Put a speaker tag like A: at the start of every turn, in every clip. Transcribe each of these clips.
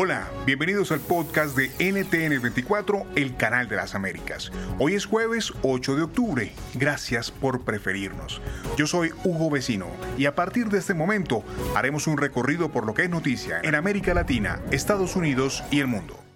A: Hola, bienvenidos al podcast de NTN24, el canal de las Américas. Hoy es jueves 8 de octubre. Gracias por preferirnos. Yo soy Hugo Vecino y a partir de este momento haremos un recorrido por lo que es noticia en América Latina, Estados Unidos y el mundo.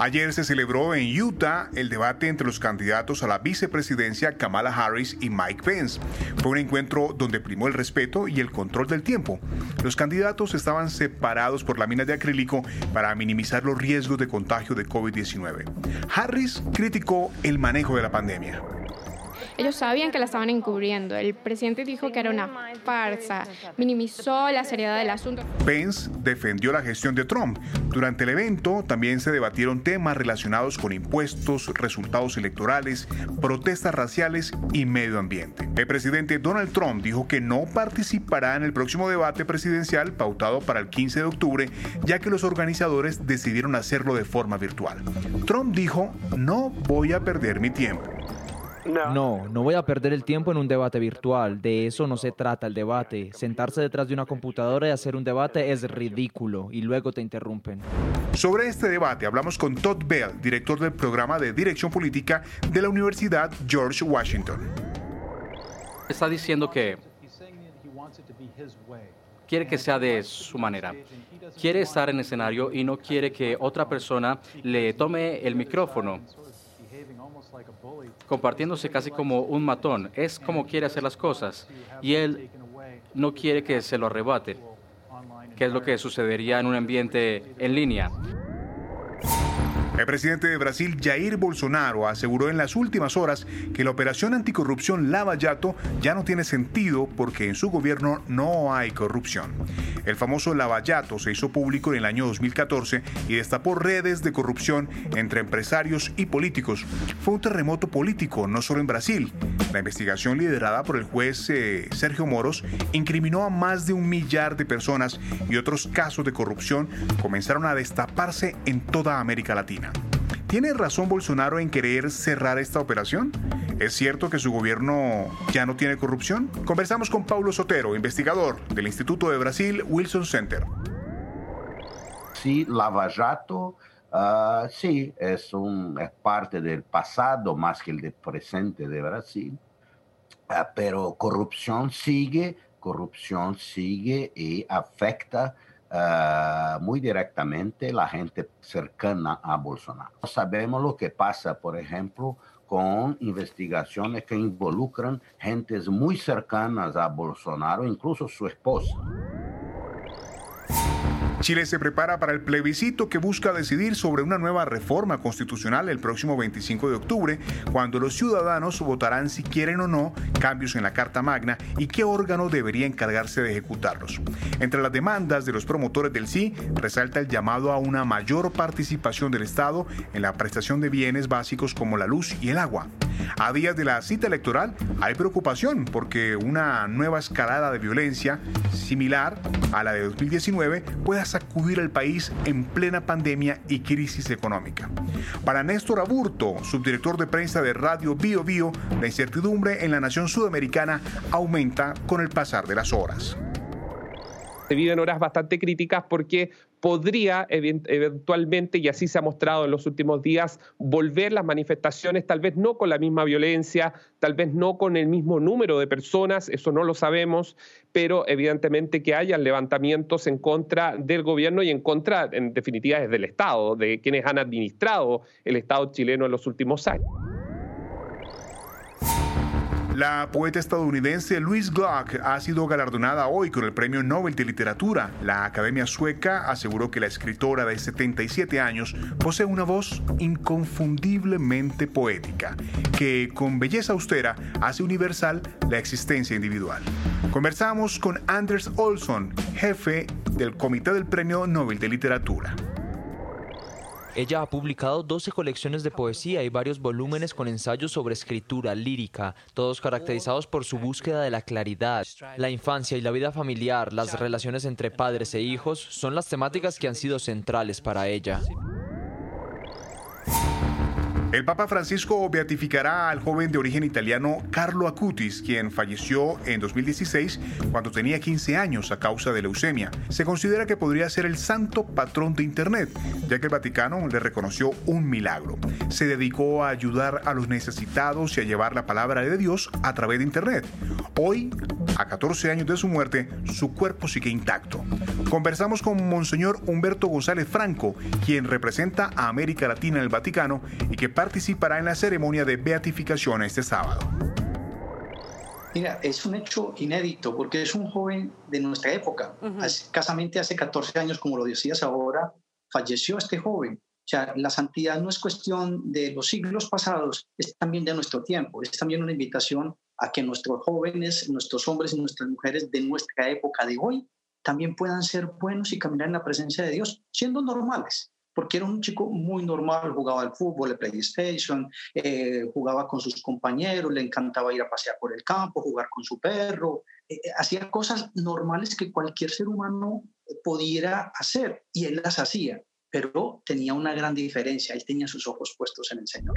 A: Ayer se celebró en Utah el debate entre los candidatos a la vicepresidencia Kamala Harris y Mike Pence. Fue un encuentro donde primó el respeto y el control del tiempo. Los candidatos estaban separados por láminas de acrílico para minimizar los riesgos de contagio de COVID-19. Harris criticó el manejo de la pandemia.
B: Ellos sabían que la estaban encubriendo. El presidente dijo que era una farsa, minimizó la seriedad del asunto.
A: Pence defendió la gestión de Trump. Durante el evento también se debatieron temas relacionados con impuestos, resultados electorales, protestas raciales y medio ambiente. El presidente Donald Trump dijo que no participará en el próximo debate presidencial pautado para el 15 de octubre, ya que los organizadores decidieron hacerlo de forma virtual. Trump dijo, no voy a perder mi tiempo.
C: No, no voy a perder el tiempo en un debate virtual. De eso no se trata el debate. Sentarse detrás de una computadora y hacer un debate es ridículo y luego te interrumpen.
A: Sobre este debate hablamos con Todd Bell, director del programa de Dirección Política de la Universidad George Washington.
D: Está diciendo que quiere que sea de su manera. Quiere estar en el escenario y no quiere que otra persona le tome el micrófono compartiéndose casi como un matón. Es como quiere hacer las cosas y él no quiere que se lo arrebate, que es lo que sucedería en un ambiente en línea.
A: El presidente de Brasil, Jair Bolsonaro, aseguró en las últimas horas que la operación anticorrupción Lava ya no tiene sentido porque en su gobierno no hay corrupción. El famoso Lava Jato se hizo público en el año 2014 y destapó redes de corrupción entre empresarios y políticos. Fue un terremoto político, no solo en Brasil. La investigación liderada por el juez eh, Sergio Moros incriminó a más de un millar de personas y otros casos de corrupción comenzaron a destaparse en toda América Latina. ¿Tiene razón Bolsonaro en querer cerrar esta operación? ¿Es cierto que su gobierno ya no tiene corrupción? Conversamos con Paulo Sotero, investigador del Instituto de Brasil Wilson Center.
E: Sí, Lava uh, sí, es, un, parte del pasado más que el presente de Brasil, uh, pero corrupción sigue, corrupción sigue y afecta uh, muy directamente la gente cercana a Bolsonaro. Sabemos lo que pasa, por ejemplo, con investigaciones que involucran gentes muy cercanas a Bolsonaro, incluso su esposa.
A: Chile se prepara para el plebiscito que busca decidir sobre una nueva reforma constitucional el próximo 25 de octubre, cuando los ciudadanos votarán si quieren o no cambios en la Carta Magna y qué órgano debería encargarse de ejecutarlos. Entre las demandas de los promotores del sí, resalta el llamado a una mayor participación del Estado en la prestación de bienes básicos como la luz y el agua. A días de la cita electoral hay preocupación porque una nueva escalada de violencia similar a la de 2019 pueda sacudir al país en plena pandemia y crisis económica. Para Néstor Aburto, subdirector de prensa de Radio Bio Bio, la incertidumbre en la nación sudamericana aumenta con el pasar de las horas
F: se viven horas bastante críticas porque podría eventualmente, y así se ha mostrado en los últimos días, volver las manifestaciones, tal vez no con la misma violencia, tal vez no con el mismo número de personas, eso no lo sabemos, pero evidentemente que hayan levantamientos en contra del gobierno y en contra, en definitiva, del Estado, de quienes han administrado el Estado chileno en los últimos años.
A: La poeta estadounidense Louise Glock ha sido galardonada hoy con el Premio Nobel de Literatura. La Academia Sueca aseguró que la escritora de 77 años posee una voz inconfundiblemente poética, que con belleza austera hace universal la existencia individual. Conversamos con Anders Olson, jefe del Comité del Premio Nobel de Literatura.
C: Ella ha publicado 12 colecciones de poesía y varios volúmenes con ensayos sobre escritura lírica, todos caracterizados por su búsqueda de la claridad. La infancia y la vida familiar, las relaciones entre padres e hijos, son las temáticas que han sido centrales para ella.
A: El Papa Francisco beatificará al joven de origen italiano Carlo Acutis, quien falleció en 2016 cuando tenía 15 años a causa de leucemia. Se considera que podría ser el santo patrón de Internet, ya que el Vaticano le reconoció un milagro. Se dedicó a ayudar a los necesitados y a llevar la palabra de Dios a través de Internet. Hoy, a 14 años de su muerte, su cuerpo sigue intacto. Conversamos con Monseñor Humberto González Franco, quien representa a América Latina en el Vaticano y que participará en la ceremonia de beatificación este sábado.
G: Mira, es un hecho inédito porque es un joven de nuestra época. Casamente hace 14 años, como lo decías ahora, falleció este joven. O sea, la santidad no es cuestión de los siglos pasados, es también de nuestro tiempo. Es también una invitación a que nuestros jóvenes, nuestros hombres y nuestras mujeres de nuestra época de hoy también puedan ser buenos y caminar en la presencia de Dios, siendo normales porque era un chico muy normal, jugaba al fútbol, el PlayStation, eh, jugaba con sus compañeros, le encantaba ir a pasear por el campo, jugar con su perro, eh, eh, hacía cosas normales que cualquier ser humano pudiera hacer y él las hacía, pero tenía una gran diferencia, él tenía sus ojos puestos en el Señor.